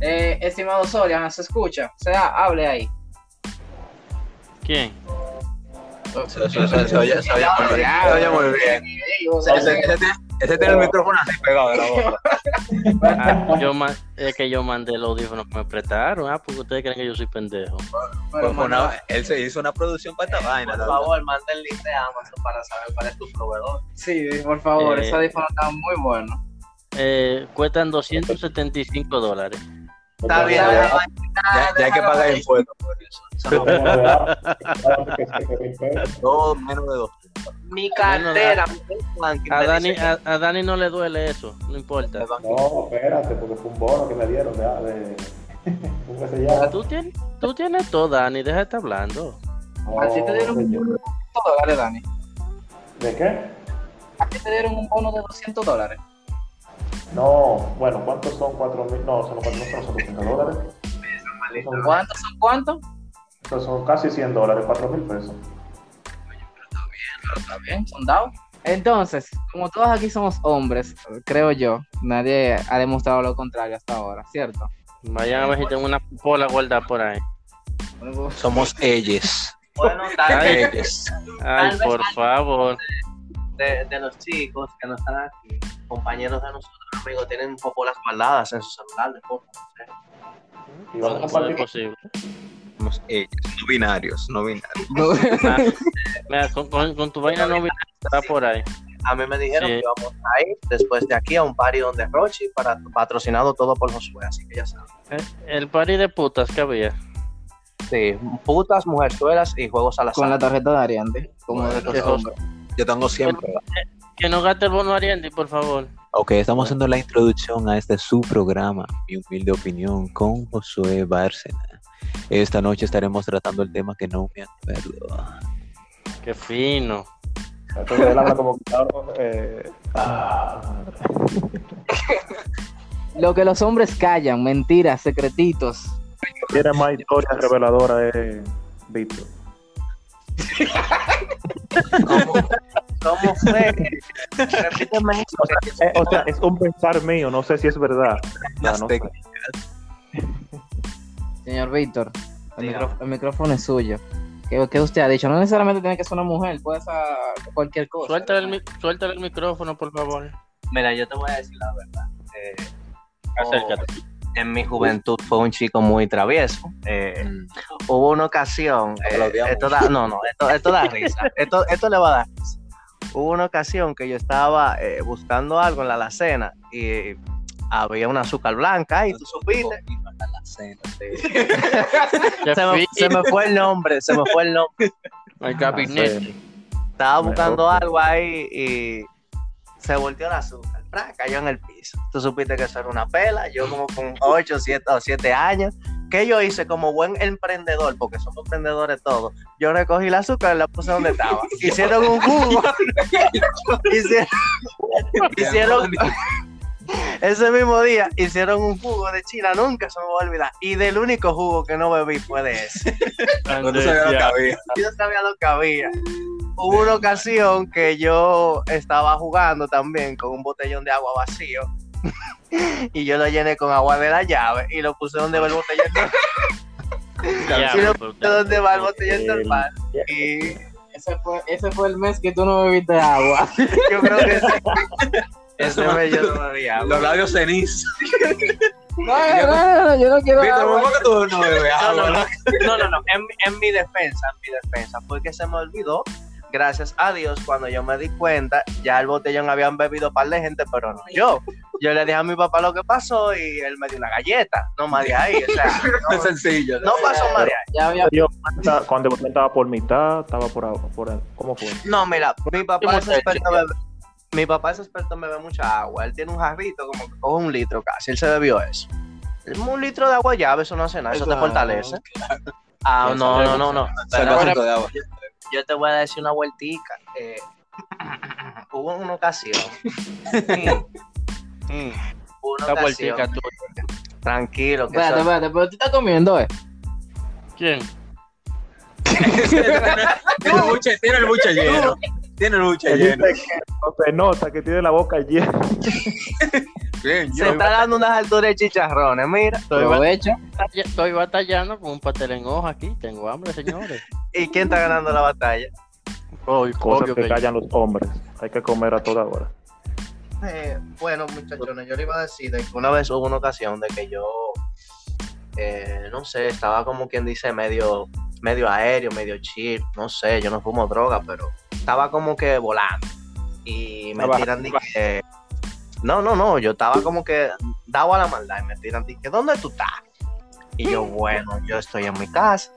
Eh, estimado Soria, ¿no se escucha? O sea, hable ahí. ¿Quién? Se, oye, muy bien. Ese, tiene- el micrófono así pegado de la boca. Ah, yo es que yo mandé el audífono que me prestaron. Ah, porque ustedes creen que yo soy pendejo. Pues, él se hizo una producción para esta vaina. Por favor, manda el link de Amazon para saber cuál es tu proveedor. sí, por favor, Eh, ese audífono está muy bueno. Eh, cuestan 275 dólares. Está bien, Ya, ya. Ya, ya hay que pagar impuestos por eso. Menos de dos. Mi cartera, mi A Dani, a, a Dani no le duele eso, no importa. No, espérate, porque fue un bono que me dieron de. de ¿Cómo que se llama? Tú tienes, tú tienes todo, Dani, deja de estar hablando. No, ¿A ti te dieron un bono de 200 dólares, Dani? ¿De qué? ¿A ti te dieron un bono de 200 dólares? No, bueno, ¿cuántos son 4 mil? No, son, no son, son 200 dólares. Son, ¿Cuántos son cuántos? son- son casi 100 dólares, 4 mil pesos. Está bien, son dados. Entonces, como todos aquí somos hombres, creo yo, nadie ha demostrado lo contrario hasta ahora, ¿cierto? Vayan a ver si tengo una pola guardada por ahí. Somos ellos. Bueno, tal Ay. vez Ellos. Ay, vez por favor. de, de los chicos que no están aquí, compañeros de nosotros, amigos, tienen popolas guardadas en su celular de no sé. Y vamos a Puede ser compartir. posible. Somos ellos. No binarios, no binarios. Ah, mira, con, con- con tu vaina no viene está por ahí. A mí me dijeron Sí. que íbamos a ir después de aquí a un party donde Rochi, para, patrocinado todo por Josué, así que ya saben. Eh, El party de putas que había. Sí, putas, mujerzuelas y juegos al azar. Con la tarjeta de Ariante, como de Bueno, hombres. Yo tengo siempre. Que no gaste el bono Ariandi, por favor. Ok, estamos haciendo la introducción a este su programa, mi humilde opinión, con Josué Bárcena. Esta noche estaremos tratando el tema que no me acuerdo. Qué fino. Entonces él habla como que, eh, ah, Lo que los hombres callan, mentiras, secretitos. tiene más historia reveladora es Víctor. ¿Cómo fue? Repíteme eso. Eh, o sea, es un pensar mío, no sé si es verdad. Ya, Las no sé. técnicas. Señor Víctor, el, micrófono, el micrófono es suyo. ¿Qué, qué usted ha dicho? No necesariamente tiene que ser una mujer, puede ser cualquier cosa. Suéltale el, mi- suéltale el micrófono, por favor. Mira, yo te voy a decir la verdad. Eh, Acércate. en mi juventud fue un chico muy travieso. Eh, Mm. hubo una ocasión, eh, Aplaudíamos. esto da, no, no, esto, esto da risa, esto, esto le va a dar risa. Hubo una ocasión que yo estaba eh, buscando algo en la alacena y había un azúcar blanca y tú supiste. Se me, se me fue el nombre, se me fue el nombre. El gabinete. Estaba buscando algo ahí y se volteó el azúcar, ¡pra! cayó en el piso. Tú supiste que eso era una pela, yo como con 8, 7 o 7 años. ¿Qué yo hice como buen emprendedor? Porque somos emprendedores todos. Yo recogí el azúcar y la puse donde estaba. Hicieron un jugo. hicieron, hicieron- ese mismo día hicieron un jugo de China, nunca se me va a olvidar. Y del único jugo que no bebí fue de ese. No sabía lo que había. yo sabía lo que había. Hubo una ocasión que yo estaba jugando también con un botellón de agua vacío y yo lo llené con agua de la llave y lo puse donde va el botellón Ya, y lo puse donde va el botellón mar y Ese fue, ese fue el mes que tú no bebiste agua. yo creo que ese, ese mes yo no bebía agua. Los labios ceniz. No, no, no, no, yo no quiero agua. ¿cómo que tú no bebes No, no, agua? no, no, no, no, En, mi- en mi defensa, en mi defensa, porque se me olvidó, gracias a Dios, cuando yo me di cuenta, ya el botellón habían bebido un par de gente, pero no yo. Yo le dije a mi papá lo que pasó y él me dio una galleta, no más de ahí, o sea, Es sencillo. no pasó más de ahí. Ya había Yo, cuando el estaba por mitad, estaba por, por ¿Cómo fue? No, mira, mi papá Yo es me experto en beber, mi papá es experto en beber mucha agua, él tiene un jarrito como que coge un litro casi, él se bebió eso. Un litro de agua llave, eso no hace nada, eso te Claro, fortalece. Ah, no, no, no, no. Yo te voy a decir una vueltica. Eh, hubo una ocasión. Mm, Mm, hubo una Esta ocasión. vueltica tuya. Tranquilo, que Espérate, espérate, pero tú estás comiendo, ¿eh? ¿Quién? El buche, tiene el buche lleno. Tiene lucha Él llena. se nota que tiene la boca llena. Bien, Se está dando unas alturas de chicharrones, mira. Estoy, batallando con un pastel en hoja aquí. Tengo hambre, señores. ¿Y quién está ganando la batalla? Obvio, Cosas obvio que que callan los hombres. Hay que comer a toda hora. Eh, bueno, muchachones, yo le iba a decir de que una vez hubo una ocasión de que yo, eh, no sé, estaba como quien dice medio, medio aéreo, medio chill, no sé, yo no fumo droga, pero estaba como que volando. Y me tiran de que, no, no, no, yo estaba como que dado a la maldad y me tiran de que, ¿dónde tú estás? Y yo, bueno, yo estoy en mi casa.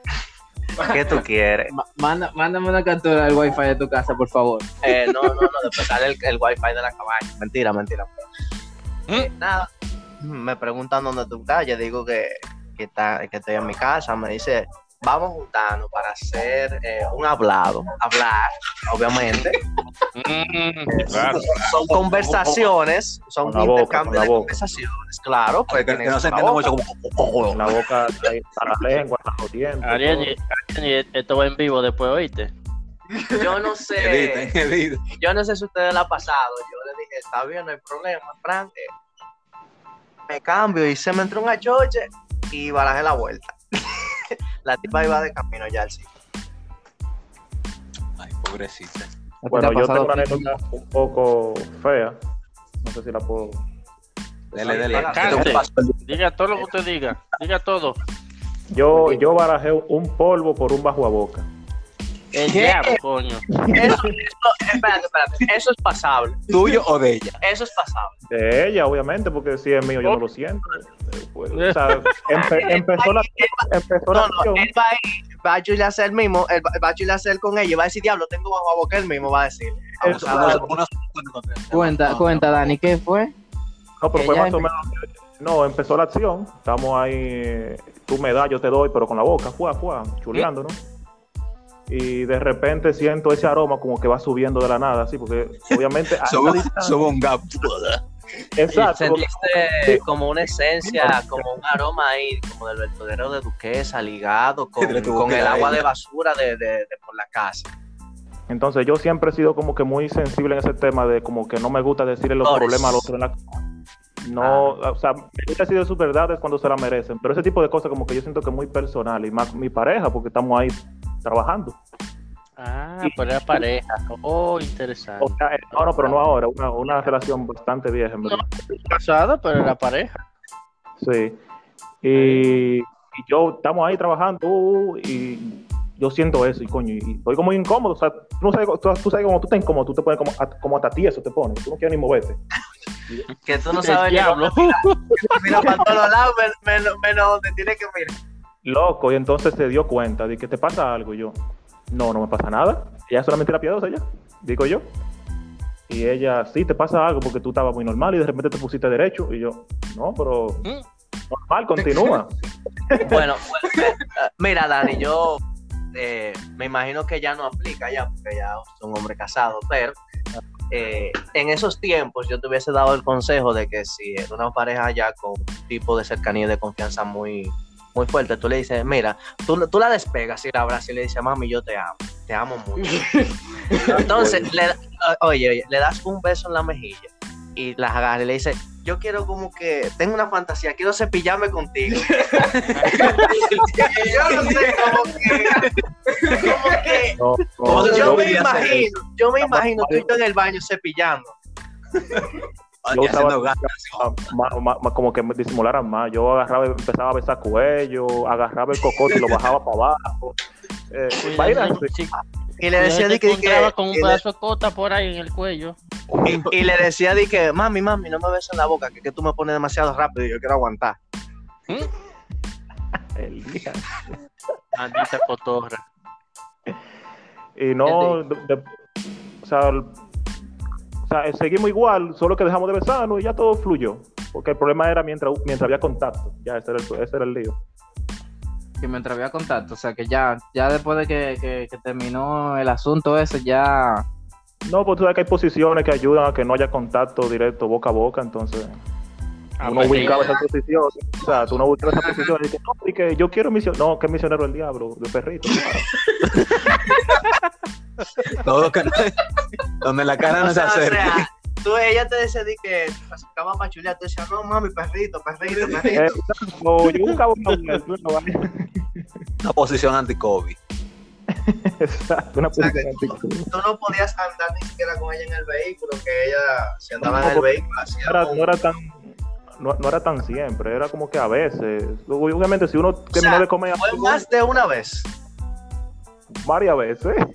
¿Qué tú quieres? Ma- Manda, mándame una captura del wifi de tu casa, por favor. Eh, no, no, no, después sale el, el wifi de la cabaña. Mentira, mentira. Eh, nada, me preguntan dónde tú estás. Yo digo que, que, está, que estoy en mi casa. Me dice, vamos juntarnos para hacer eh, un hablado. Hablar, obviamente. Mm, claro. Son conversaciones, son boca, intercambios de boca. conversaciones. Claro, pues que, no se boca. mucho como. La boca la lengua, los dientes. Ariel, Ariel, esto va en vivo después, ¿oíste? Yo no sé. Yo no sé si ustedes la ha pasado. Yo le dije, está bien, no hay problema, Frank. eh, Me cambio y se me entró un achoche y barajé la vuelta. La tipa iba de camino ya al sitio. Ay, pobrecita. Bueno, ¿Te ha yo tengo una anécdota un poco fea. No sé si la puedo. Dele, dele. Diga todo lo que usted diga. Diga todo. Yo, yo barajé un polvo por un bajo a boca. El ¿Qué? diablo, coño. Eso, eso, espérate, espérate. Eso es pasable. ¿Tuyo o de ella? Eso es pasable. De ella, obviamente, porque si es mío yo no lo siento. Eh, pues, o sea, empe- empezó la, empezó la No, no, acción. él va a ir, va a Julia a hacer el mismo, él va, va a Julia a hacer con ella y va a decir, diablo, tengo bajo a boca él mismo, va a decir. Eso, Cuenta, No, cuenta, Dani, ¿qué fue? No, pero fue más o menos. No, empezó la acción. Estamos ahí. eh, Tú me das, yo te doy, pero con la boca, fuá, fuá, chuleando, ¿no? Y de repente siento ese aroma como que va subiendo de la nada, así, porque obviamente. Somos, un gap. Exacto. Sentiste como una esencia, como un aroma ahí, como del vertedero de Duquesa, ligado con, con el agua de basura de, de- de por la casa. Entonces yo siempre he sido como que muy sensible en ese tema de como que no me gusta decirle los Flores. problemas al otro en la no, o sea, me gusta decir sus verdades cuando se la merecen, pero ese tipo de cosas como que yo siento que es muy personal y más mi pareja porque estamos ahí trabajando. Ah, pero era pareja. Oh, interesante. O sea, eh, no, no, pero no ahora, una, una relación bastante vieja, en verdad. Casado, pero era pareja. Sí. Y, y yo estamos ahí trabajando uh, y yo siento eso y coño, y estoy como incómodo, o sea, tú, no sabes, tú, tú sabes como tú estás incómodo, tú te pones como, a- como hasta ti eso te pone, tú no quieres ni moverte. Que tú no sabes ni diablo. dónde mira, mira para todos lados, men- menos, menos donde tiene que mirar. Loco, y entonces se dio cuenta de que te pasa algo. Y yo, no, no me pasa nada. Ella solamente la piadosa, ella, digo yo. Y ella, sí, te pasa algo porque tú estabas muy normal y de repente te pusiste derecho. Y yo, no, pero Mm. normal, continúa. Bueno, pues, mira, Dani, yo eh, me imagino que ya no aplica ya, porque ya es un hombre casado, pero eh, en esos tiempos yo te hubiese dado el consejo de que si es una pareja ya con un tipo de cercanía y de confianza muy, muy fuerte, tú le dices, mira, tú, tú la despegas y la abrazas y le dices, mami, yo te amo, te amo mucho. Entonces, le, oye, oye, le das un beso en la mejilla y la agarras y le dices, yo quiero como que, tengo una fantasía, quiero cepillarme contigo. yo no sé, como que, como que, No, no, ¿Cómo se yo yo me imagino, yo me imagino tú y yo en el baño cepillando. Yo usaba ganas. como que me disimularan más. Yo agarraba, empezaba a besar cuello, agarraba el cocote y lo bajaba para abajo. Eh. Y le decía de que, encontraba con un pedazo de cota por ahí en el cuello. y, y le decía de que, mami, mami, no me beses en la boca, que, que tú me pones demasiado rápido y yo quiero aguantar. El día. Maldita cotorra. Y no, de- de- o, sea, sea, seguimos igual, solo que dejamos de besarnos y ya todo fluyó. Porque el problema era mientras, mientras había contacto. Ya, ese era el, ese era el lío. Que mientras había contacto, o sea, que ya, ya después de que, que- que terminó el asunto ese, ya... No, pues tú sabes que hay posiciones que ayudan a que no haya contacto directo boca a boca, entonces Ah, uno pues, ubicaba sí. esa posición, o sea, tú no ubicabas esa posición y dices, no, y que yo quiero misionero, no, que misionero el diablo, de perrito. Todo que donde la cara no O se sea, o acerca. sea, tú, ella te decía di que te acercaba para chulear, tú decías, no mami, perrito, perrito, perrito. Eh, no, yo buscaba una mujer, una. Una posición anti-COVID. Exacto, una posición anti- Tú no podías andar ni siquiera con ella en el vehículo, que ella, si andaba en el vehículo, hacía no era, un- no era tan no, no era tan siempre, era como que a veces. Obviamente, si uno terminó de comer Fue algo, más de una vez. Varias veces.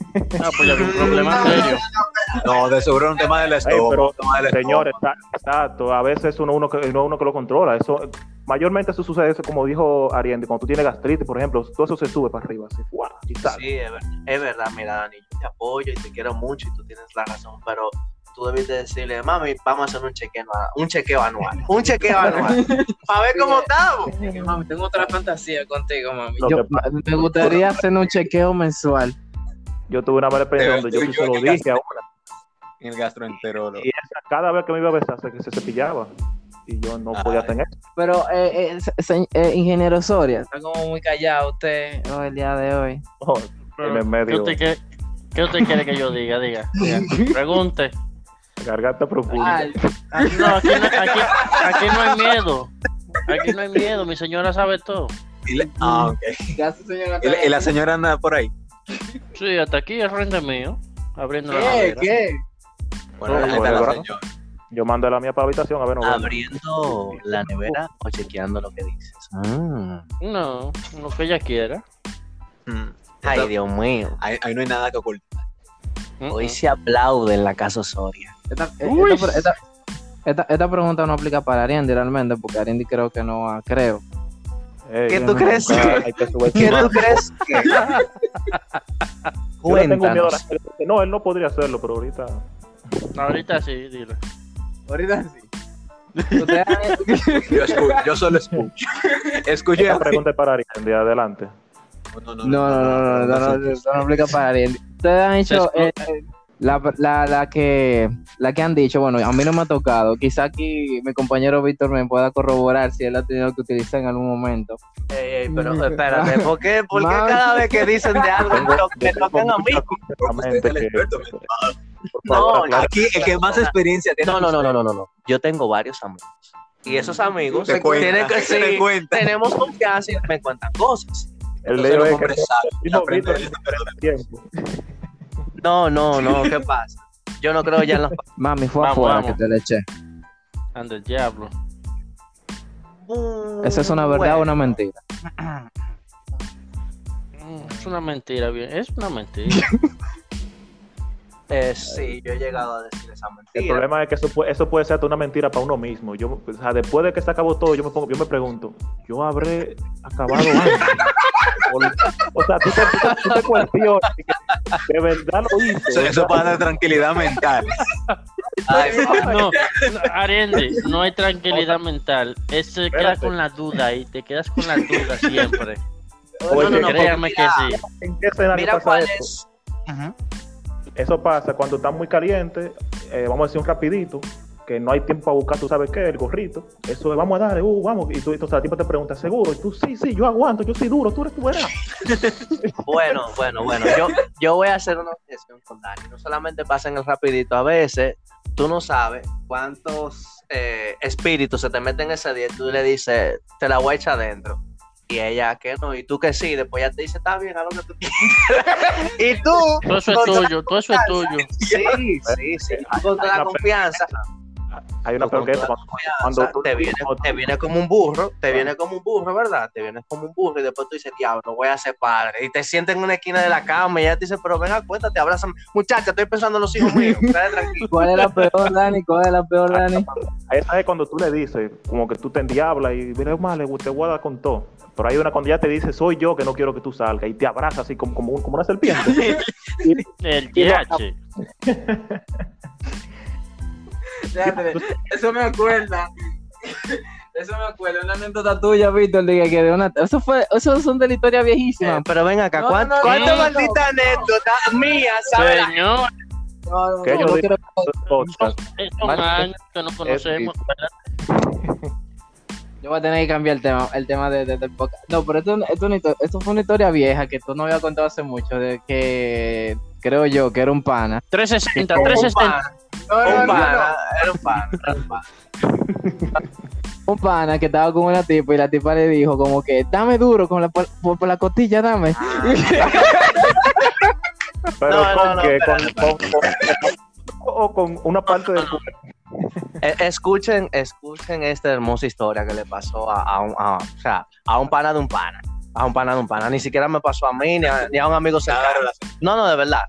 Ah, pues ya un problema serio. No, de seguro un tema del estómago. pero, del Señores, está- exacto, a veces uno, uno, que, no es uno que lo controla. Eso, mayormente eso sucede, eso, como dijo Ariende, cuando tú tienes gastritis, por ejemplo, todo eso se sube para arriba, así, ¡fua! y sale. Sí, es, ver- es verdad, mira, Dani, yo te apoyo y te quiero mucho y tú tienes la razón, pero tú debiste decirle, mami, vamos a hacer un chequeo, anual- un chequeo anual, un chequeo anual, para ver cómo estamos. Mami, tengo otra fantasía contigo, mami. Yo, me gustaría hacer un chequeo mensual. Yo tuve una mala experiencia donde yo Yo- se lo dije a una, El gastroenterólogo. y esa, cada vez que me iba a besar se, se cepillaba. Y yo no podía Ay. tener. Pero, eh, eh, se- se- eh, ingeniero Soria, está como muy callado usted el día de hoy. Oh, Pero, En el ¿qué, medio. usted, qué, qué usted quiere que yo diga? Diga. diga. Pregunte. Garganta profunda. Ay, No, aquí no, aquí, aquí no hay miedo. Aquí no hay miedo. Mi señora sabe todo. Y ah, ok. ya su señora Y, la- y la señora anda por ahí. Sí, hasta aquí es frente mío. Abriendo la ¿Qué? nevera. ¿Qué? Bueno, No, ahí está bueno, la bueno. señora. Yo mandé la mía para la habitación a ver, no. Abriendo la nevera o chequeando lo que dices. No, lo que ella quiera. Mm. Ay, Dios mío. ahí, ahí no hay nada que ocultar. Mm, Hoy se aplaude en la casa Soria. Esta, eh, esta, esta- esta- esta pregunta no aplica para Ariandi realmente, porque Ariandi creo que no creo. Ey, ¿Qué tú no- crees? que ¿Qué tú crees que? Yo le tengo miedo a la- Cuéntanos. No, él no podría hacerlo, pero ahorita. Ahorita sí, dile. Ahorita sí. Yo, escu- yo solo escucho. Esta así. pregunta es para Ariel, de adelante. No, No, no, no, no, no, no, no, no aplica para Ariel. Ustedes han hecho Se eh, eh, la, la, la que la que han dicho, bueno, a mí no me ha tocado. Quizá aquí mi compañero Víctor me pueda corroborar si él ha tenido que utilizar en algún momento. Ey, ey, pero espérate, ¿por qué, por qué cada vez que dicen de algo me to- me tocan a mí? No, Aquí el que más experiencia tiene. No, no, no, no, no, no, no. Yo tengo varios amigos. Y esos amigos Te cuenta, tienen que te sí, cuenta. tenemos confianza y me cuentan cosas. El Entonces, lío los hombres saben No, no, no, ¿qué pasa? Yo no creo ya en los Mami, fue Vamos, afuera vamos. que te le eché. Anda el diablo. ¿Esa es una verdad o una mentira? Es una mentira, bien. Es una mentira. Eh, sí, yo he llegado a decir esa El mentira. problema es que eso puede, eso puede ser hasta una mentira para uno mismo. Yo, o sea, después de que se acabó todo, yo me, pongo, yo me pregunto, ¿yo habré acabado antes? o, o sea, tú te, tú te cuestionas y que de verdad lo hice. Eso, eso para dar tranquilidad mental. Ay, No, no, Ariende, no hay tranquilidad mental. Es se queda Espérate. con la duda y te quedas con la duda siempre. Oye, no, no, Créame que mira, sí. ¿En qué escenario Mira pasa cuál eso? Eso pasa cuando estás muy caliente, eh, vamos a decir un rapidito, que no hay tiempo para buscar, tú sabes qué, el gorrito. Eso de vamos a darle, uh, vamos. Y tú, entonces la tipa te pregunta, ¿seguro? Y tú, sí, sí, yo aguanto, yo soy duro, tú eres tú verás. Bueno, bueno, bueno. Yo, yo voy a hacer una objeción con Dani. No solamente pasa en el rapidito, a veces tú no sabes cuántos eh, espíritus se te meten en ese día y tú le dices, te la voy a echar adentro. Y ella que no, y tú que sí, después ya te dice, está bien, haz lo que tú quieras. y tú, Todo eso es tuyo, todo eso es tuyo. Sí, sí, sí. Con toda la confianza. Hay una peor que eso, cuando, tú- te, viene, te viene como un burro, te viene como un burro, ¿verdad? Te vienes como un burro y después tú dices, diablo, voy a ser padre. Y te sientes en una esquina de la cama y ella te dice, pero venga, cuéntate, abrazan. Muchacha, estoy pensando en los hijos míos. ¿Cuál es la peor, Dani? ¿Cuál es la peor, Dani? Esa es cuando tú le dices, como que tú te endiablas y mira, mal, te voy a dar con todo. Pero hay una cuando ya te dice, soy yo que no quiero que tú salgas y te abraza así como, como, como una serpiente. El Y Eso me acuerda. Eso me acuerdo, una anécdota tuya, Víctor, de que de una... Eso fue, eso son de la historia viejísima. Eh, pero ven acá, no, ¿cuántas no, no, malditas anécdotas mías. No, que yo no quiero... que no Yo voy a tener que cambiar el tema, el tema de, de. No, pero esto, esto, esto, fue una historia vieja que tú no habías contado hace mucho, de que creo yo que era un pana. 360, 360. No, un pana, era un pana, era un pana. un pana que estaba con una tipa y la tipa le dijo como que dame duro con la, por, por la costilla, dame. Ah. Pero con qué, con, con, con, o con una parte del. E, escuchen, escuchen esta hermosa historia que le pasó a, a, un, a, o sea, a un pana de un pana. A un pana de un pana. Ni siquiera me pasó a mí ni a, ni a un amigo cercano. No, no, de verdad.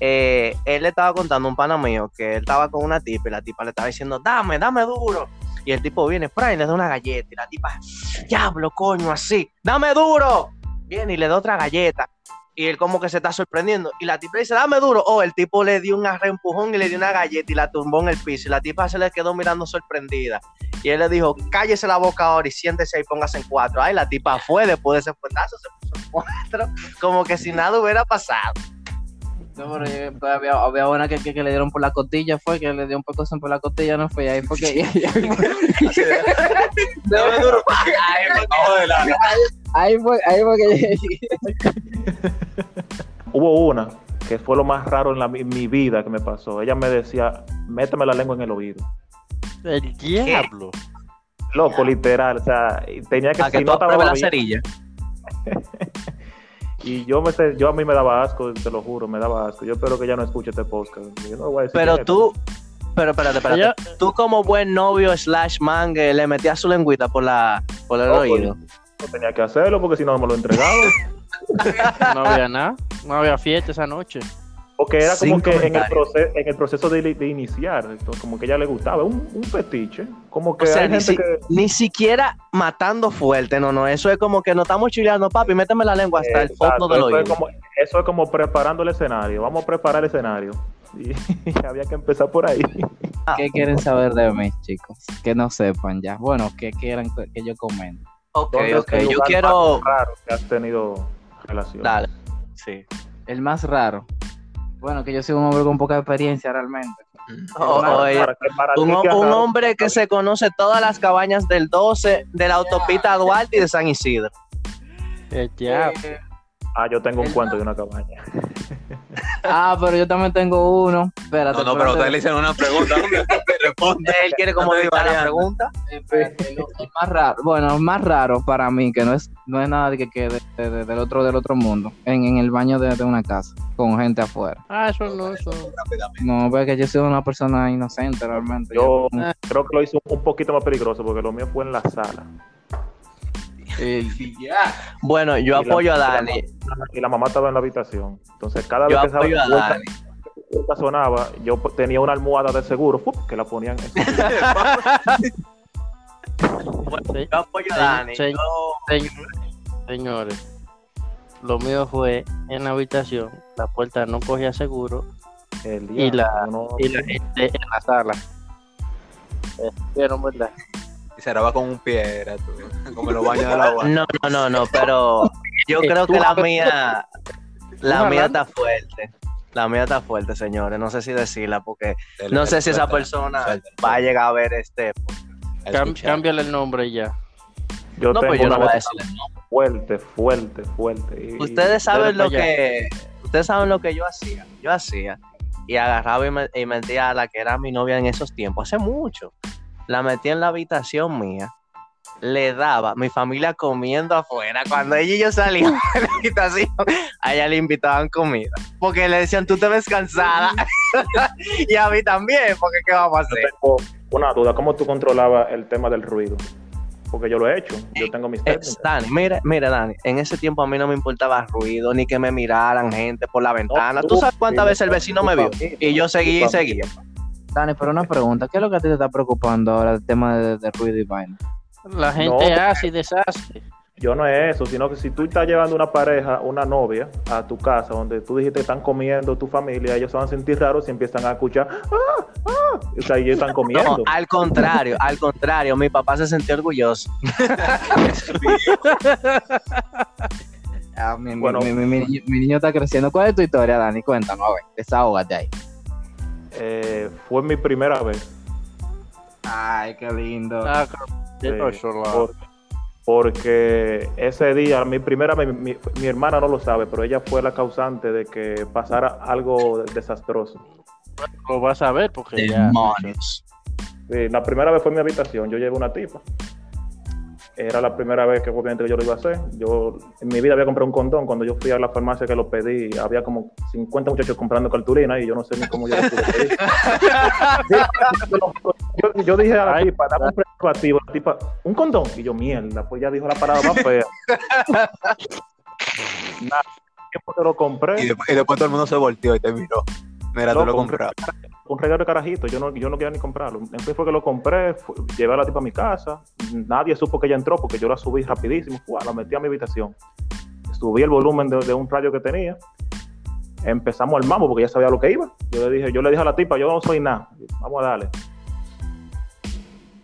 Eh, él le estaba contando a un pana mío que él estaba con una tipa y la tipa le estaba diciendo, dame, dame duro. Y el tipo viene, y le da una galleta. Y la tipa, diablo, coño, así, dame duro. Viene y le da otra galleta. Y él como que se está sorprendiendo. Y la tipa le dice, dame duro. Oh, el tipo le dio un reempujón y le dio una galleta y la tumbó en el piso. Y la tipa se le quedó mirando sorprendida. Y él le dijo, cállese la boca ahora y siéntese y póngase en cuatro. Ay, la tipa fue después de ese fuetazo, se puso en cuatro. Como que si nada hubiera pasado. No, pero pues, había, había una que, que, que le dieron por la costilla, fue que le dio un poco por la costilla, no fue ahí porque Dame duro. Ahí fue, ahí fue que Hubo una que fue lo más raro en, la- en mi vida que me pasó. Ella me decía, méteme la lengua en el oído. El diablo. Loco, literal. O sea, tenía que, Para que si tú no estaba la cerilla. Y yo, me, sé- yo a mí me daba asco, te lo juro, me daba asco. Yo espero que ella no escuche este podcast. Yo no voy a decir Pero es, tú, pero espérate, espérate. Ella- Tú como buen novio slash mangue le metías su lengüita por la por el No, oído. No tenía que hacerlo porque si no me lo entregaba. No había nada. No había fiesta esa noche. Porque era como Sin que en el, proceso, en el proceso de, de iniciar, entonces, como que a ella le gustaba, un, un fetiche. Como que O sea, hay ni, gente si- que. ni siquiera matando fuerte, no, no. Eso es como que nos estamos chileando, papi, méteme la lengua hasta el fondo del oído. es como, eso es como preparando el escenario. Vamos a preparar el escenario. Y, y había que empezar por ahí. ¿Qué quieren saber de mí, chicos? Que no sepan ya. Bueno, que quieran que yo comente. Ok, ¿Dónde es ok. Yo quiero. más raro que has tenido relación? Dale. Sí. El más raro. Bueno, que yo soy un hombre con poca experiencia realmente. Oh, oye, para para un, un hombre que se conoce todas las cabañas del 12, de la autopista Duarte y de San Isidro. El diablo. Ah, yo tengo un cuento de una cabaña. Ah, pero yo también tengo uno. Espérate. No, no, pero espérate. ustedes le hicieron una pregunta. ¿dónde responde? Él quiere como No la pregunta. Espérate, lo- el más raro, bueno, el más raro para mí, que no es, no es nada que quede de- de- del otro del otro mundo, en, en el baño de, de una casa, con gente afuera. Ah, eso no, eso. Rápidamente. No, porque yo soy una persona inocente realmente. Yo Ah. creo que lo un, un poquito más peligroso porque lo mío fue en la sala. Bueno, yo Y la- apoyo a Dani. Y la mamá estaba en la habitación. Entonces, cada Yo vez que esa apoyo a puerta, Dani. puerta sonaba, yo tenía una almohada de seguro ¡fup! que la ponían en su Yo apoyo a Dani. Yo- Señores, lo mío fue en la habitación. La puerta no cogía seguro el Y día. la- uno- y la gente en la sala. Eh, ¿Vieron, verdad? Y cerraba con un pie, era tú. Como en los baños de la agua. No, no, no, no, pero yo creo que la mía, la mía está fuerte. La mía está fuerte, señores. No sé si decirla porque no sé si esa persona va a llegar a ver este. Cámbiale el nombre y ya. Yo No, tengo pues yo no una voy a decirle. no. fuerte, fuerte, fuerte. Y- Ustedes saben lo allá. que, ustedes saben lo que yo hacía. Yo hacía y agarraba y, me- y metía a la que era mi novia en esos tiempos, hace mucho. La metía en la habitación mía. Le daba, mi familia comiendo afuera. Cuando ella y yo salíamos de la habitación, a ella le invitaban comida. Porque le decían, tú te ves cansada. y a mí también, porque ¿qué vamos a Yo hacer? tengo una duda, ¿cómo tú controlabas el tema del ruido? Porque yo lo he hecho, yo tengo mis Eh, técnicas. Dani, mira, mira, Dani, en ese tiempo a mí no me importaba ruido, ni que me miraran gente por la ventana. No, ¿Tú sabes cuántas tú, veces el vecino me vio? Y yo seguía y seguía. Dani, pero una pregunta, ¿qué es lo que a ti te está preocupando ahora el tema de, de ruido y vaina? La gente No. hace y deshace. Yo no es eso, sino que si tú estás llevando una pareja, una novia, a tu casa, donde tú dijiste están comiendo tu familia, ellos se van a sentir raros y empiezan a escuchar, ¡ah! ¡ah! O sea, ellos están No, comiendo. al contrario, al contrario, mi papá se sintió orgulloso. Ah, mi, Bueno. mi, mi- mi niño, mi niño está creciendo. ¿Cuál es tu historia, Dani? Cuéntanos, a ver, desahógate ahí. Eh, fue mi primera vez. Ay, qué lindo. Ah, Sí, por- porque ese día, mi primera, mi, mi- mi hermana no lo sabe, pero ella fue la causante de que pasara algo desastroso. Lo vas a ver porque ya. Sí, la primera vez fue en mi habitación, yo llevé una tipa. Era la primera vez que obviamente yo lo iba a hacer. Yo en mi vida había comprado un condón. Cuando yo fui a la farmacia que lo pedí, había como 50 muchachos comprando cartulina y yo no sé ni cómo yo lo pude pedir. yo, yo dije a la tipa, dame un preservativo. La tipa, un condón. Y yo, mierda, pues ya dijo la parada más fea. Nada, tiempo que lo compré. Y después, y después todo el mundo se volteó y te miró. Mira, tú lo Loco, un compraste. Un regalo de carajito, yo no, yo no quería ni comprarlo. Entonces fue que lo compré, fu- llevé a la tipa a mi casa, nadie supo que ella entró porque yo la subí rapidísimo, la metí a mi habitación. Subí el volumen de, de un radio que tenía, empezamos al mambo porque ya sabía lo que iba. Yo le dije, yo le dije a la tipa, yo no soy nada, vamos a darle.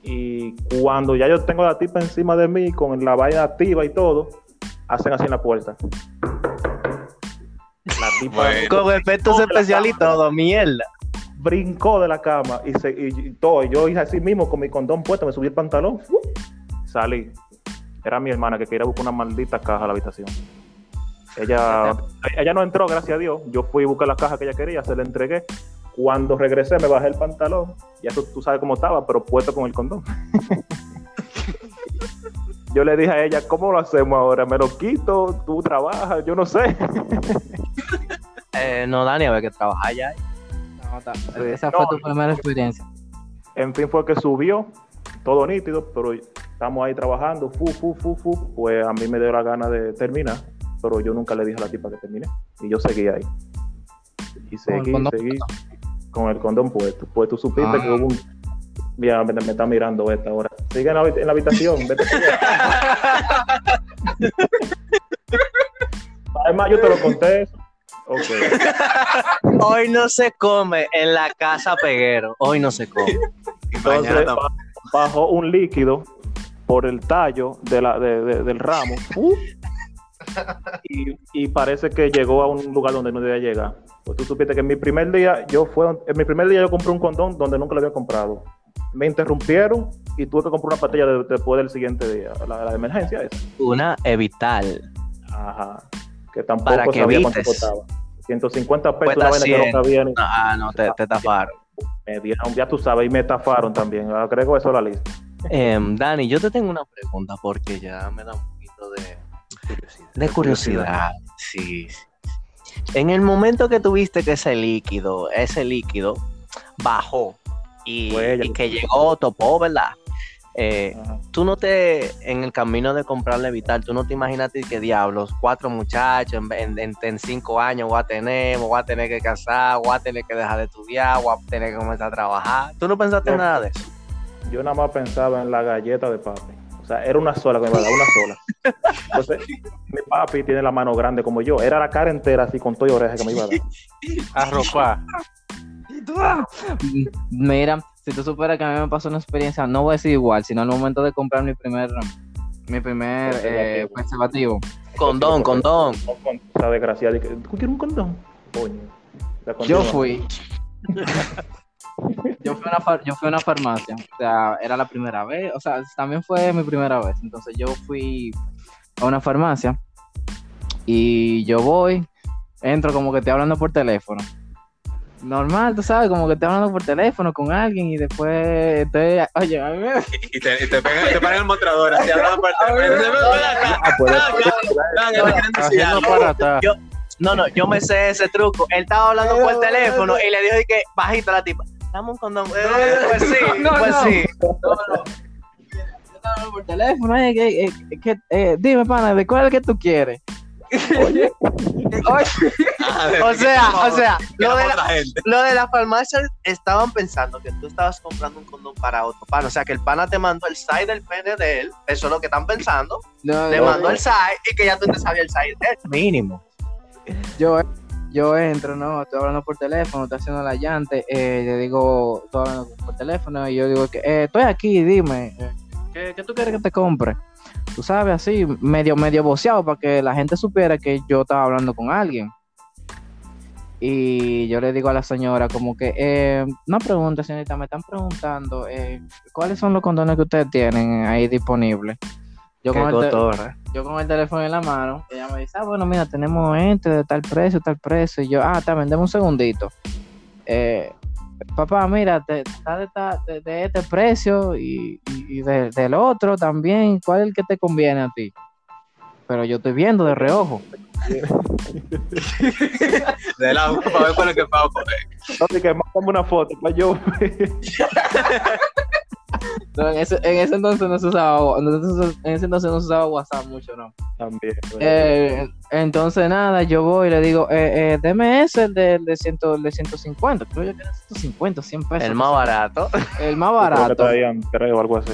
Y cuando ya yo tengo a la tipa encima de mí, con la vaina activa y todo, hacen así en la puerta. La tipa Bueno. Con efectos especiales y todo, mierda. Brincó de la cama y, se, todo. y Yo hice así mismo con mi condón puesto, me subí el pantalón, ¡fu! salí. Era mi hermana que quería buscar una maldita caja a la habitación. Ella, ella no entró, gracias a Dios. Yo fui a buscar la caja que ella quería, se la entregué. Cuando regresé, me bajé el pantalón. Y eso tú sabes cómo estaba, pero puesto con el condón. Yo le dije a ella, ¿cómo lo hacemos ahora? ¿Me lo quito? ¿Tú trabajas? Yo no sé. Eh, no, Dani, a ver que trabaja ya. No, ta-. Esa fue No, tu primera experiencia. En fin, fue que subió, todo nítido, pero estamos ahí trabajando, fu, fu, fu, fu. Pues a mí me dio la gana de terminar, pero yo nunca le dije a la tipa que terminé. Y yo seguí ahí. Y Con seguí, condón seguí, con el condón puesto. Pues tú supiste Ah. que hubo un. Mira, me, me está mirando esta hora. Sigue en la, habit- en la habitación, vete. Además, yo te lo conté. eso. Ok. Hoy no se come en la casa peguero. Hoy no se come. Entonces, bajó un líquido por el tallo de la, de- de- del ramo. ¡fu! Y, y parece que llegó a un lugar donde no debía llegar. Pues tú supiste que en mi primer día, yo fue, en mi primer día yo compré un condón donde nunca lo había comprado. Me interrumpieron y tuve que comprar una patilla de- después del siguiente día, la, la de emergencia esa. Una evital. Ajá. Que tampoco Para que sabía cuánto costaba. 150 pesos, una vaina que 100. no cabía ni. Ah, no, te, te taparon. Me dieron, ya tú sabes, y me estafaron también. Agrego eso a la lista. Em, Dani, yo te tengo una pregunta porque ya me da un poquito de, de curiosidad. Sí. En el momento que tuviste que ese líquido, ese líquido bajó y, Fue ella. y que llegó, topó, ¿verdad? Eh, tú no te, en el camino de comprarle Vital, tú no te imaginaste que diablos, cuatro muchachos en, en- en- en cinco años voy a tener, voy a tener que casar, voy a tener que dejar de estudiar, voy a tener que comenzar a trabajar. ¿Tú no pensaste en nada de eso? yo nada más pensaba en la galleta de papi. O sea, era una sola que me iba a dar, una sola. Entonces, mi papi tiene la mano grande como yo. Era la cara entera así con todo y oreja que me iba a dar. Arropar. Mm, Mira, si tú superas que a mí me pasó una experiencia, no voy a decir igual, sino al momento de comprar mi primer mi primer eh, preservativo. Condón, condón. No con esa desgracia de que, ¿tú quieres un condón? Coño. Yo fui. Yo fui, a una far- yo fui a una farmacia, o sea, era la primera vez, o sea, también fue mi primera vez, entonces yo fui a una farmacia y yo voy, entro como que estoy hablando por teléfono. Normal, tú sabes, como que estoy hablando por teléfono con alguien y después estoy, oye, a mí me- Y te, y te pegan, te paran el mostrador, así hablando por teléfono. Ah, pues. Yo- No, no, yo me sé ese truco. Él estaba hablando por teléfono y le dijo de que bajito a la tipa. Dame un condón. Eh, pues sí, No, pues no. sí. No, no. Yo estaba hablando por teléfono, eh, eh, eh, dime, pana, ¿de cuál es el que tú quieres? Oye, Ah, O sea, o sea, lo de, la, lo de la farmacia estaban pensando que tú estabas comprando un condón para otro pana. O sea, que el pana te mandó el size del pene de él. Eso es lo que están pensando. no, Te no, mandó el size y que ya tú te sabías el size de él. Mínimo. yo, yo entro, no, estoy hablando por teléfono, estoy haciendo la llanta, eh, le digo, estoy hablando por teléfono y yo digo que eh, estoy aquí, dime, eh, ¿qué, qué tú quieres que te compre? Tú sabes, así, medio, medio boceado para que la gente supiera que yo estaba hablando con alguien. Y yo le digo a la señora como que, eh, una pregunta, señorita, me están preguntando, eh, ¿cuáles son los condones que ustedes tienen ahí disponibles? Yo con, el te- cotorra. yo con el teléfono en la mano, ella me dice, ah, bueno, mira, tenemos este de tal precio, tal precio. Y yo, ah, está, vendemos un segundito. Eh, papá, mira, te, está de, esta- de- de este precio y, y- y de- del otro también. ¿Cuál es el que te conviene a ti? Pero yo estoy viendo de reojo. De lado, para ver cuál es que pago por él. Así que mándame una foto para yo. No, en, ese, en ese entonces no se usaba, en ese- en ese entonces no se usaba WhatsApp mucho, ¿no? También. Eh, entonces nada, yo voy y le digo, eh, eh, deme ese, el de, el de, ciento, el de 150. Creo yo que era 150, 100 pesos. El más barato. El más barato. traían tres o algo así.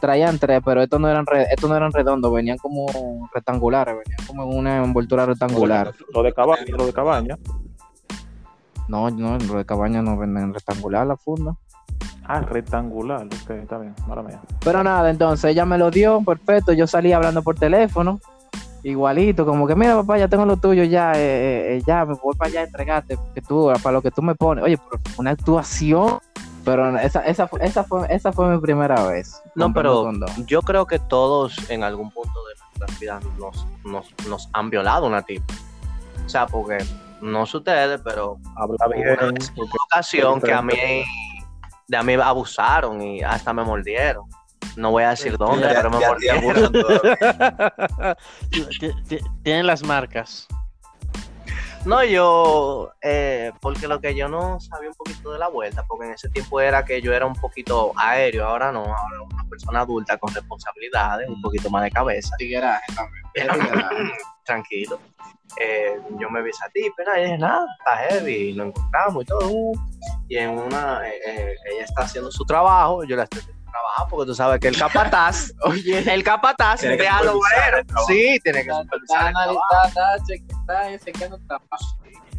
Traían tres, pero estos no eran re- estos no eran redondos, venían como rectangulares, venían como en una envoltura rectangular. Lo de cabaña, lo de cabaña. No, no, lo de cabaña no venden rectangular la funda. Ah, rectangular. Ok, está bien. Mala mía. Pero nada, entonces ella me lo dio, perfecto. Yo salí hablando por teléfono, igualito, como que mira, papá, ya tengo lo tuyo, ya, eh, eh, eh, ya, me voy para allá a entregarte, que tú, para lo que tú me pones. Oye, pero una actuación, pero esa, esa, fue, esa, fue, esa fue mi primera vez. No, pero yo creo que todos en algún punto de nuestras vidas nos, nos, nos han violado una tipa. O sea, porque no sé ustedes, pero Habla bien. Una ocasión que a mí de a mí abusaron y hasta me mordieron. No voy a decir dónde, Ya- pero me Ya mordieron. Tienen las marcas. No, yo, eh, porque lo que yo no sabía un poquito de la vuelta, porque en ese tiempo era que yo era un poquito aéreo, ahora no, ahora una persona adulta con responsabilidades, un poquito más de cabeza. Tigueraje también. tranquilo. Eh, yo me vi esa tipa y dije, nada, está heavy, y lo encontramos y todo. Y en una, eh, eh, ella está haciendo su trabajo, yo la estoy trabajo, porque tú sabes que el capataz, oye, el capataz Tiene que. Sí, tiene supervisar.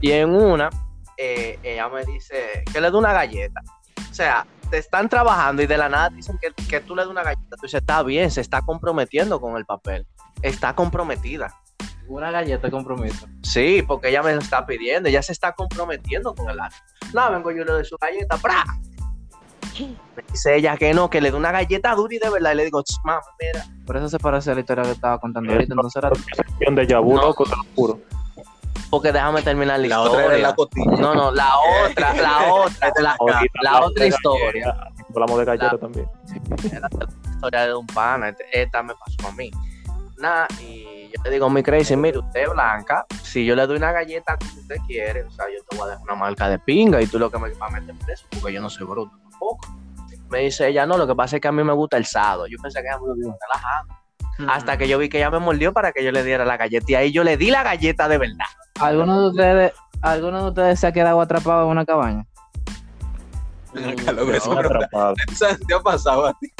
Y en una, eh, ella me dice que le dé una galleta. O sea, te están trabajando y de la nada te dicen que, que tú le des una galleta. Tú dices, está bien, se está comprometiendo con el papel. Está comprometida. Una galleta compromiso. Sí, porque ella me lo está pidiendo, ella se está comprometiendo con el acto. No, vengo yo le doy su galleta, ¡pra! Me dice ella que no, que le dé una galleta dura y de verdad. Y le digo, "Ch, mamá, mira. Por eso se parece a la historia que estaba contando ahorita. Entonces era vu, No. loco, te lo juro. Porque déjame terminar la, La historia. otra era la cotilla. No, no, la otra, la otra, la, otra de historia. Hablamos de galleta La- también. Era la historia de un pana. este- Esta me pasó a mí. Nada, y yo le digo mi crazy, mire, usted es blanca, si yo le doy una galleta como usted quiere, o sea, yo te voy a dejar una marca de pinga y tú lo que me vas a meter preso, porque yo no soy bruto tampoco. Me dice ella, no, lo que pasa es que a mí me gusta el sado. Yo pensé que ella me lo iba relajando. Hasta que yo vi que ella me mordió para que yo le diera la galleta. Y ahí yo le di la galleta de verdad. ¿Alguno de ustedes, alguno de ustedes se ha quedado atrapado en una cabaña? Loco, eso. ¿Te ha pasado a ti?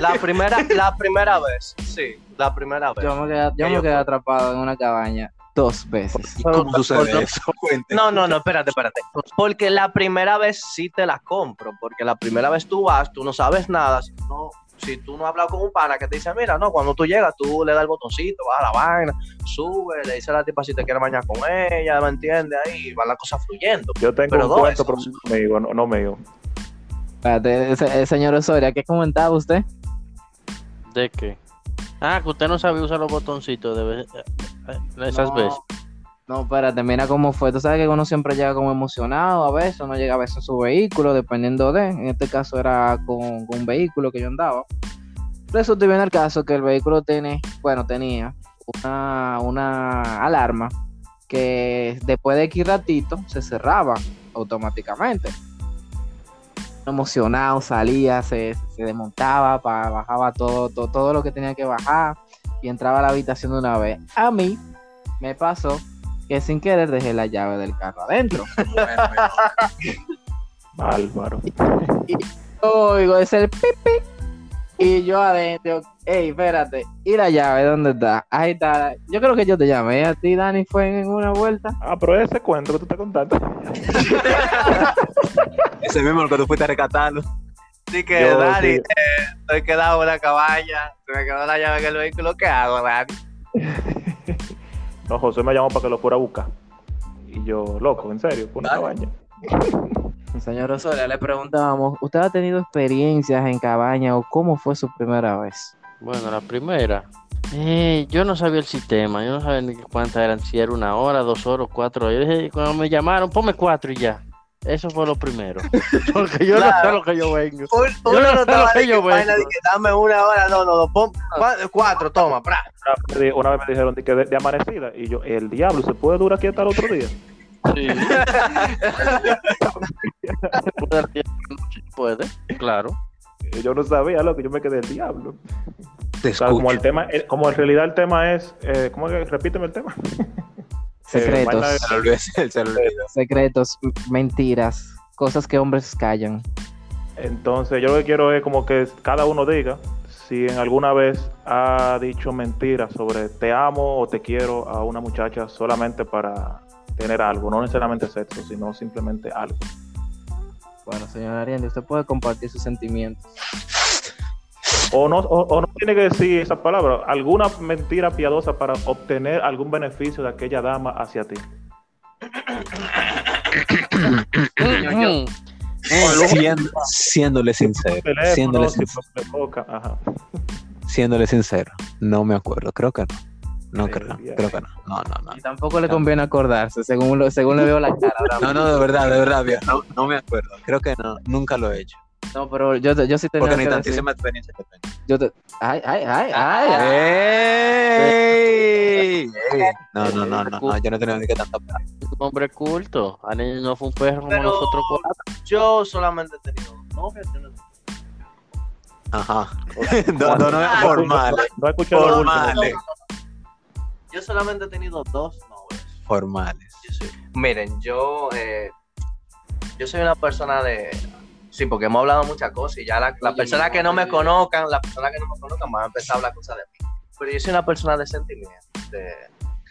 La primera, la primera vez, sí, la primera vez. Yo me quedé, yo me quedé atrapado en una cabaña dos veces. ¿Y cómo sucede por- eso? No, no, no, espérate, espérate. Porque la primera vez sí te la compro, porque la primera vez tú vas, tú no sabes nada, si tú no, si tú no has hablado con un pana que te dice, mira, no, cuando tú llegas, tú le das el botoncito, vas a la vaina, sube, le dice a la tipa si te quiere bañar con ella, ¿me entiendes? Ahí va la cosa fluyendo. Yo tengo Pero un cuento, pero no mío, no, no mío. Espérate, ese- eh, señor Osoria, ¿qué comentaba usted? ¿De qué? Ah, que usted no sabe usar los botoncitos de vez- eh, eh, esas No, veces. No, espérate, mira cómo fue. Tú sabes que uno siempre llega como emocionado a veces, uno llega a veces en su vehículo, dependiendo de. En este caso era con, un vehículo que yo andaba. Resulta y viene el caso que el vehículo tiene, bueno, tenía una, una alarma que después de X ratito se cerraba automáticamente. Emocionado, salía, se, se desmontaba, bajaba todo, todo, todo lo que tenía que bajar y entraba a la habitación de una vez. A mí me pasó que sin querer dejé la llave del carro adentro. Bárbaro. Oigo, es el pipi. Y yo adentro, ey, espérate, ¿y la llave dónde está? Ahí está. Yo creo que yo te llamé a ti, Dani, fue en una vuelta. Ah, pero ese cuento que tú estás contando. Ese mismo que tú fuiste a rescatarlo. Así que, Yo, Dani, sí. eh, estoy quedado en la cabaña, se me quedó la llave en el vehículo, ¿qué hago, Dani? No, José me llamó para que lo fuera a buscar. Y yo, loco, en serio, fue una cabaña. Señor Osoria, le preguntábamos, ¿usted ha tenido experiencias en cabaña o cómo fue su primera vez? Bueno, la primera. eh, yo no sabía el sistema, yo no sabía ni cuántas eran, si era una hora, dos horas, cuatro horas. Yo dije, cuando me llamaron, ponme cuatro y ya. Eso fue lo primero. Porque yo no sé lo que yo vengo. Un- Yo Uno no no sé lo que yo que vengo. que dame una hora, no, no, no, pon cua- cuatro, toma, pra. Una vez, me dijeron de, que de, de amanecida. Y yo, el diablo, ¿se puede durar aquí hasta el otro día? Sí. Puede, claro. Y yo no sabía, loco, yo me quedé el diablo. Te O sea, como el tema, eh, como en realidad el tema es, eh, ¿cómo es que repíteme el tema? Secretos, Se se olvidó. secretos, mentiras, cosas que hombres callan. Entonces, yo lo que quiero es como que cada uno diga si en alguna vez ha dicho mentiras sobre te amo o te quiero a una muchacha solamente para tener algo, no necesariamente sexo, sino simplemente algo. Bueno, señor Ariende, usted puede compartir sus sentimientos. O no, o, o no tiene que decir esa palabra, alguna mentira piadosa para obtener algún beneficio de aquella dama hacia ti. Siendo- siéndole sincero, Teléfono, siéndole, si sin- fue de boca, ajá. siéndole sincero, no me acuerdo, creo que no. No creo, bien. creo que no. No, no, no. Y tampoco le conviene acordarse, según, lo, según le veo la cara ahora No, no, de verdad, de verdad, no, no me acuerdo. Creo que no, nunca lo he hecho. No, pero yo, yo sí tenía Porque ni tantísima experiencia que tengo. yo te- Ay, ay, ay, ay, ay. ¡Ey! No, no, no, no, no, yo no tenía ni que tanta plata. un hombre culto. Ani no fue un perro como nosotros cuatro. Yo solamente he tenido novias. no- Ajá. Do- do- no, formales, No he escuchado formales, Yo solamente he tenido dos novias. formales. Yo soy- Miren, yo, eh, yo soy una persona de... Sí, porque hemos hablado muchas cosas y ya la, la Oye, persona mi que no me conozcan, la persona que no me conozcan van a empezar a hablar cosas de mí. Pero yo soy una persona de sentimientos, de,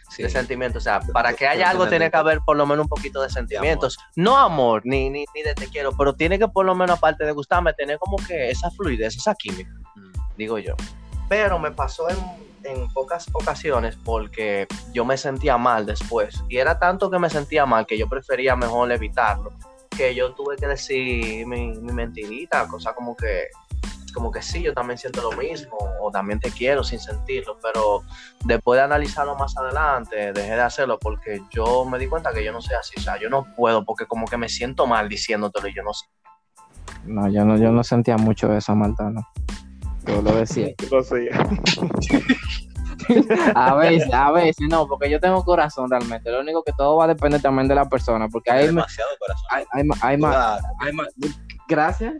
Sí. de sentimientos. O sea, para que haya algo tiene que haber por lo menos un poquito de sentimientos. No amor, ni, ni, ni de te quiero, pero tiene que por lo menos, aparte de gustarme, tener como que esa fluidez, esa química Mm. digo yo. Pero me pasó en, en pocas ocasiones porque yo me sentía mal después. Y era tanto que me sentía mal que yo prefería mejor evitarlo. Que yo tuve que decir mi, mi mentirita, cosa como que, como que sí, yo también siento lo mismo, o también te quiero sin sentirlo. Pero después de analizarlo más adelante, dejé de hacerlo porque yo me di cuenta que yo no soy así. O sea, yo no puedo porque como que me siento mal diciéndotelo y yo no sé. No, yo no, yo no sentía mucho eso, Marta, no. Yo lo decía. Entonces, A veces, a veces, no, porque yo tengo corazón realmente. Lo único que todo va a depender también de la persona, porque hay, ma- demasiado corazón. hay, hay, hay más. Más- Gracias.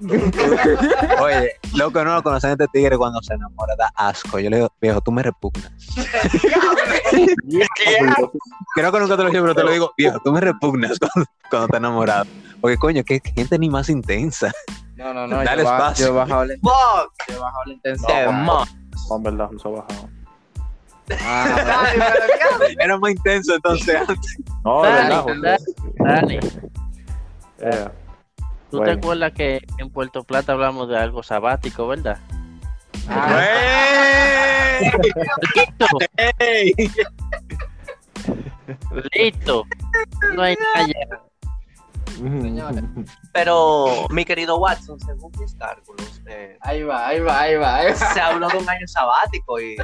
Oye, loco, no lo conocen este tigre cuando se enamora, da asco. Yo le digo, viejo, tú me repugnas. Creo que nunca te lo dije, pero te lo digo, viejo, tú me repugnas cuando, cuando te enamorado. Porque, coño, qué gente ni más intensa. No, no, no. Dale yo, espacio. yo he bajado la, ¡Fuck! yo he bajado la intensidad. Eh, ma- no, en verdad, se ha bajado. Ah. Era más intenso entonces antes. No, José. Dani, Eh, ¿tú Bueno. te acuerdas que en Puerto Plata hablamos de algo sabático, verdad? ah, ¡Ey! Listo. No hay nada. Señores. Pero, mi querido Watson, según mis cálculos, eh, ahí va, ahí va, ahí va. ahí va. se habló de un año sabático y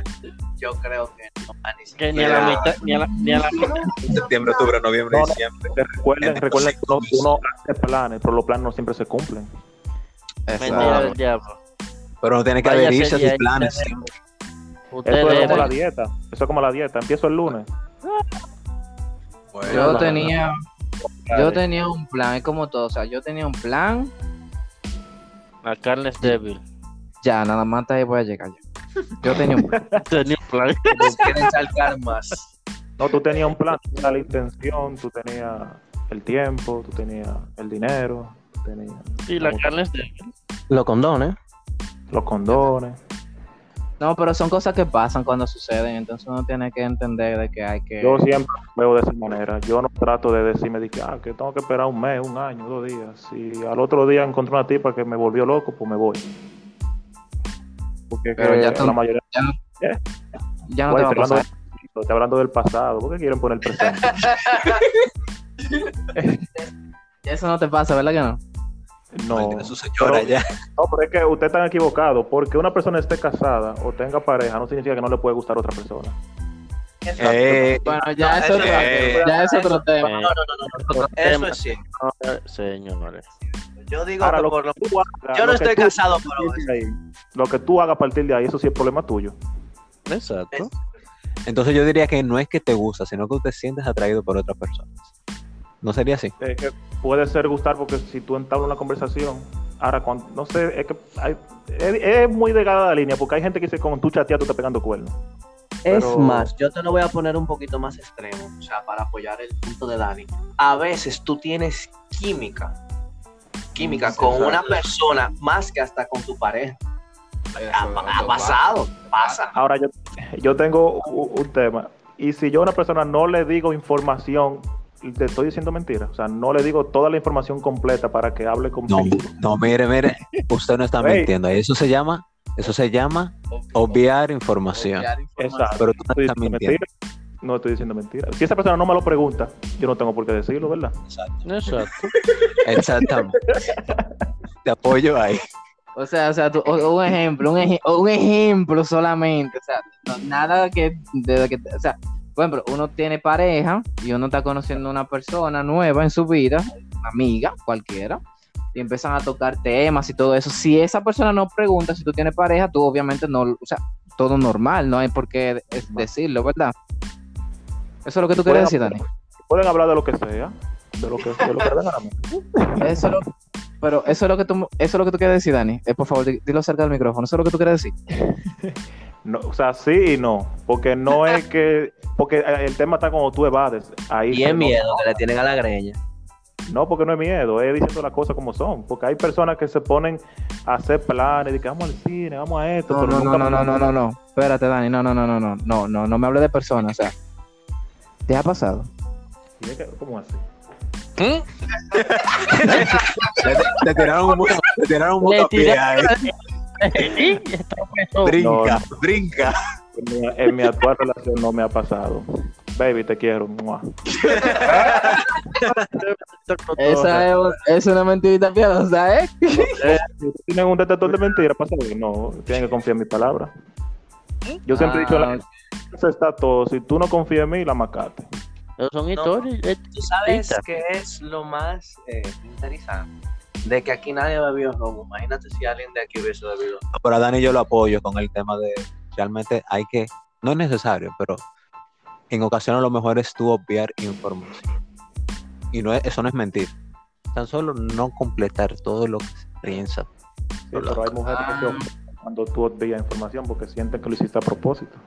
yo creo que no va ni a la mitad, ni a la, ni a la mitad. Septiembre, octubre, noviembre, No, diciembre. Recuerden, recuerden que uno, hace planes, pero los planes no siempre se cumplen. Mentira del diablo. Pero no tiene que a sería sus planes. Usted Eso es como la dieta. Eso es como la dieta. Empiezo el lunes. Bueno, Yo tenía, yo tenía un plan, es como todo, o sea, yo tenía un plan, La carne es débil. ya, nada más hasta ahí voy a llegar yo. Yo tenía un plan. Tenía un plan. quieren saltar más. No, tú tenías un plan, tú tenías la intención, tú tenías el tiempo, tú tenías el dinero, tú tenías Sí, la carne es débil. Los condones. los condones. No, pero son cosas que pasan cuando suceden, entonces uno tiene que entender de que hay que... Yo siempre veo de esa manera. Yo no trato de decirme de que, ah, que tengo que esperar un mes, un año, dos días. Si al otro día encontré una tipa que me volvió loco, pues me voy. Porque Pero que ya la mayoría Ya no Güey, te va a estoy, hablando pasar. estoy hablando del pasado. ¿Por qué quieren poner el presente? Eso no te pasa, ¿verdad que no? No, Maldiga su señora pero- ya. no, pero es que usted está equivocado. Porque una persona esté casada o tenga pareja no significa que no le puede gustar a otra persona. Eso, Eh, Bueno, ya No, es eso otro, es- ya es otro tema. no, no, no, no, no, Eso es cierto. No, señores. Yo digo Ahora, que lo por lo que tú hagas- Yo no lo estoy tú- casado, pero Lo que tú hagas a partir de ahí, eso sí es problema tuyo. Exacto. Entonces yo diría que no es que te gusta, sino que te sientes atraído por otras personas. ¿No sería así? Es que puede ser gustar porque si tú entablas una conversación, ahora cuando, no sé, es que hay- es, es muy delgada la línea porque hay gente que dice con tu chatea tú estás pegando cuernos. Es Pero- más, yo te lo voy a poner un poquito más extremo, o sea, para apoyar el punto de Dani. A veces tú tienes química, química con exacto. una persona más que hasta con tu pareja. Ha, Eso- ha eso pasado, pasa. Ahora yo, yo tengo u- un, tema. Y si yo a una persona no le digo información, te estoy diciendo mentira. O sea, no le digo toda la información completa para que hable No, conmigo. no, mire, mire, usted no está mintiendo. Eso se llama, eso se llama obviar información. Obviar información. Exacto. Pero tú no Estoy estás diciendo mintiendo. mentira. No estoy diciendo mentira. Si esa persona no me lo pregunta, yo no tengo por qué decirlo, ¿verdad? Exacto. Exactamente. Te apoyo ahí. O sea, o sea, tú- o- un ejemplo, un, eje- un ejemplo solamente, o sea, no- nada que, de que, o sea, por ejemplo, uno tiene pareja y uno está conociendo a una persona nueva en su vida, una amiga, cualquiera, y empiezan a tocar temas y todo eso. Si esa persona no pregunta si tú tienes pareja, tú obviamente no, o sea, todo normal, no hay por qué es- decirlo, ¿verdad? Eso es lo que tú quieres decir, Dani. Pueden hablar de lo que sea, de lo que, de lo que a la mente. Eso es lo- pero eso es lo que tú, eso es lo que tú quieres decir, Dani. Eh, por favor, di- dilo cerca del micrófono. Eso es lo que tú quieres decir. No, o sea, sí y no. Porque no es que. Porque eh, el tema está como tú evades. Ahí Y es no- miedo que le tienen a la greña. No, porque no es miedo, es diciendo las cosas como son. Porque hay personas que se ponen a hacer planes, de que vamos al cine, vamos a esto. No, pero no, nunca no, no, no, no, no, no. Espérate, Dani. No, no, no, no, no. No, no, no me hable de personas. O sea, ¿te ha pasado? Y es que- ¿Cómo así? Te, te tiraron un mundo, te tiraron un ahí. Y está preso. Brinca, brinca. En mi, en mi actual relación no me ha pasado. Baby, te quiero. Esa es, es una mentirita piadosa, ¿eh? ¿Tienen un detector de mentiras? Pasa que no, tienen que confiar en mis palabras. Yo siempre he dicho, Ah, la eso está todo. Si tú no confías en mí, la macate. Pero son No. historias. eh, Tú sabes Cita. que es lo más eh, interesante. De que aquí nadie bebió robo. Imagínate si alguien de aquí hubiese bebido. Pero a Dani yo lo apoyo con el tema de realmente hay que, no es necesario, pero en ocasiones lo mejor es tú obviar información. Y no es, eso no es mentir. Tan solo no completar todo lo que se piensa. Sí, pero hay mujeres que se ofenden cuando tú obvías información porque sienten que lo hiciste a propósito.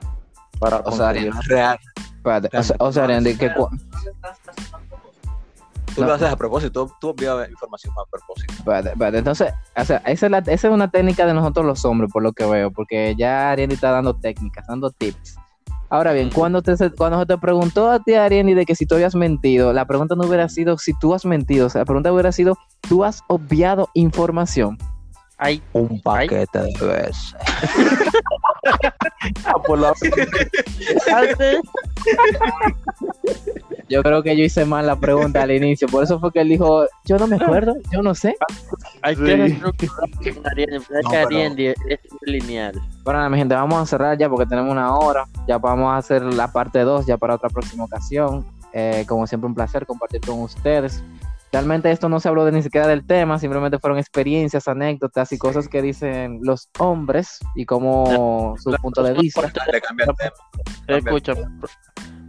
Para O sea, Real. Espérate. O sea, o sea, que cu- Tú No. lo haces a propósito, tú, tú obvias información a propósito. espérate, espérate. Entonces, o sea, esa es, la- esa es una técnica de nosotros los hombres, por lo que veo, porque ya Ariel está dando técnicas, dando tips. Ahora bien, cuando, te, se- cuando se te preguntó a ti, Ariel, de que si tú habías mentido, la pregunta no hubiera sido si tú has mentido, o sea, la pregunta hubiera sido, ¿tú has obviado información? Ay, Un paquete de veces. Ah, por la-. Yo creo que yo hice mal la pregunta al inicio, por eso fue que él dijo, yo no me acuerdo, yo no sé. Hay que. Es lineal. Bueno, mi gente, vamos a cerrar ya porque tenemos una hora. Ya vamos a hacer la parte 2 ya para otra próxima ocasión. Eh, como siempre, un placer compartir con ustedes. Realmente esto no se habló de ni siquiera del tema, simplemente fueron experiencias, anécdotas y cosas que dicen los hombres y como su punto de vista. Escucha,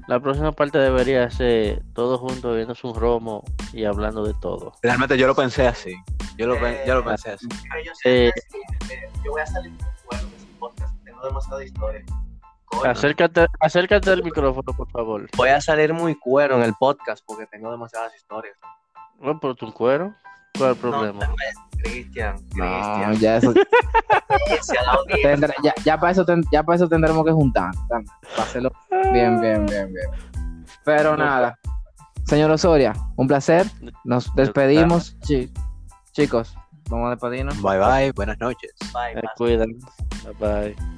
la próxima parte debería ser todos juntos bebiéndose un romo y hablando de todo. Realmente yo lo pensé así. Yo lo, yo lo pensé así. Yo Eh. eh, yo voy a salir muy bueno de ese podcast. Tengo demasiada historia. Coño, Acércate, acércate al micrófono, por favor. Voy a salir muy cuero en el podcast porque tengo demasiadas historias. No, pero tu cuero. ¿Cuál es el problema? No, Cristian. ya, eso, tendré- ya, ya para eso ten- ya para eso tendremos que juntar. Para hacerlo bien, bien, bien, bien. Pero nada. Señor Osoria, un placer. Nos despedimos. Chi- chicos, vamos a despedirnos. Bye bye, buenas noches. Bye. Bye bye.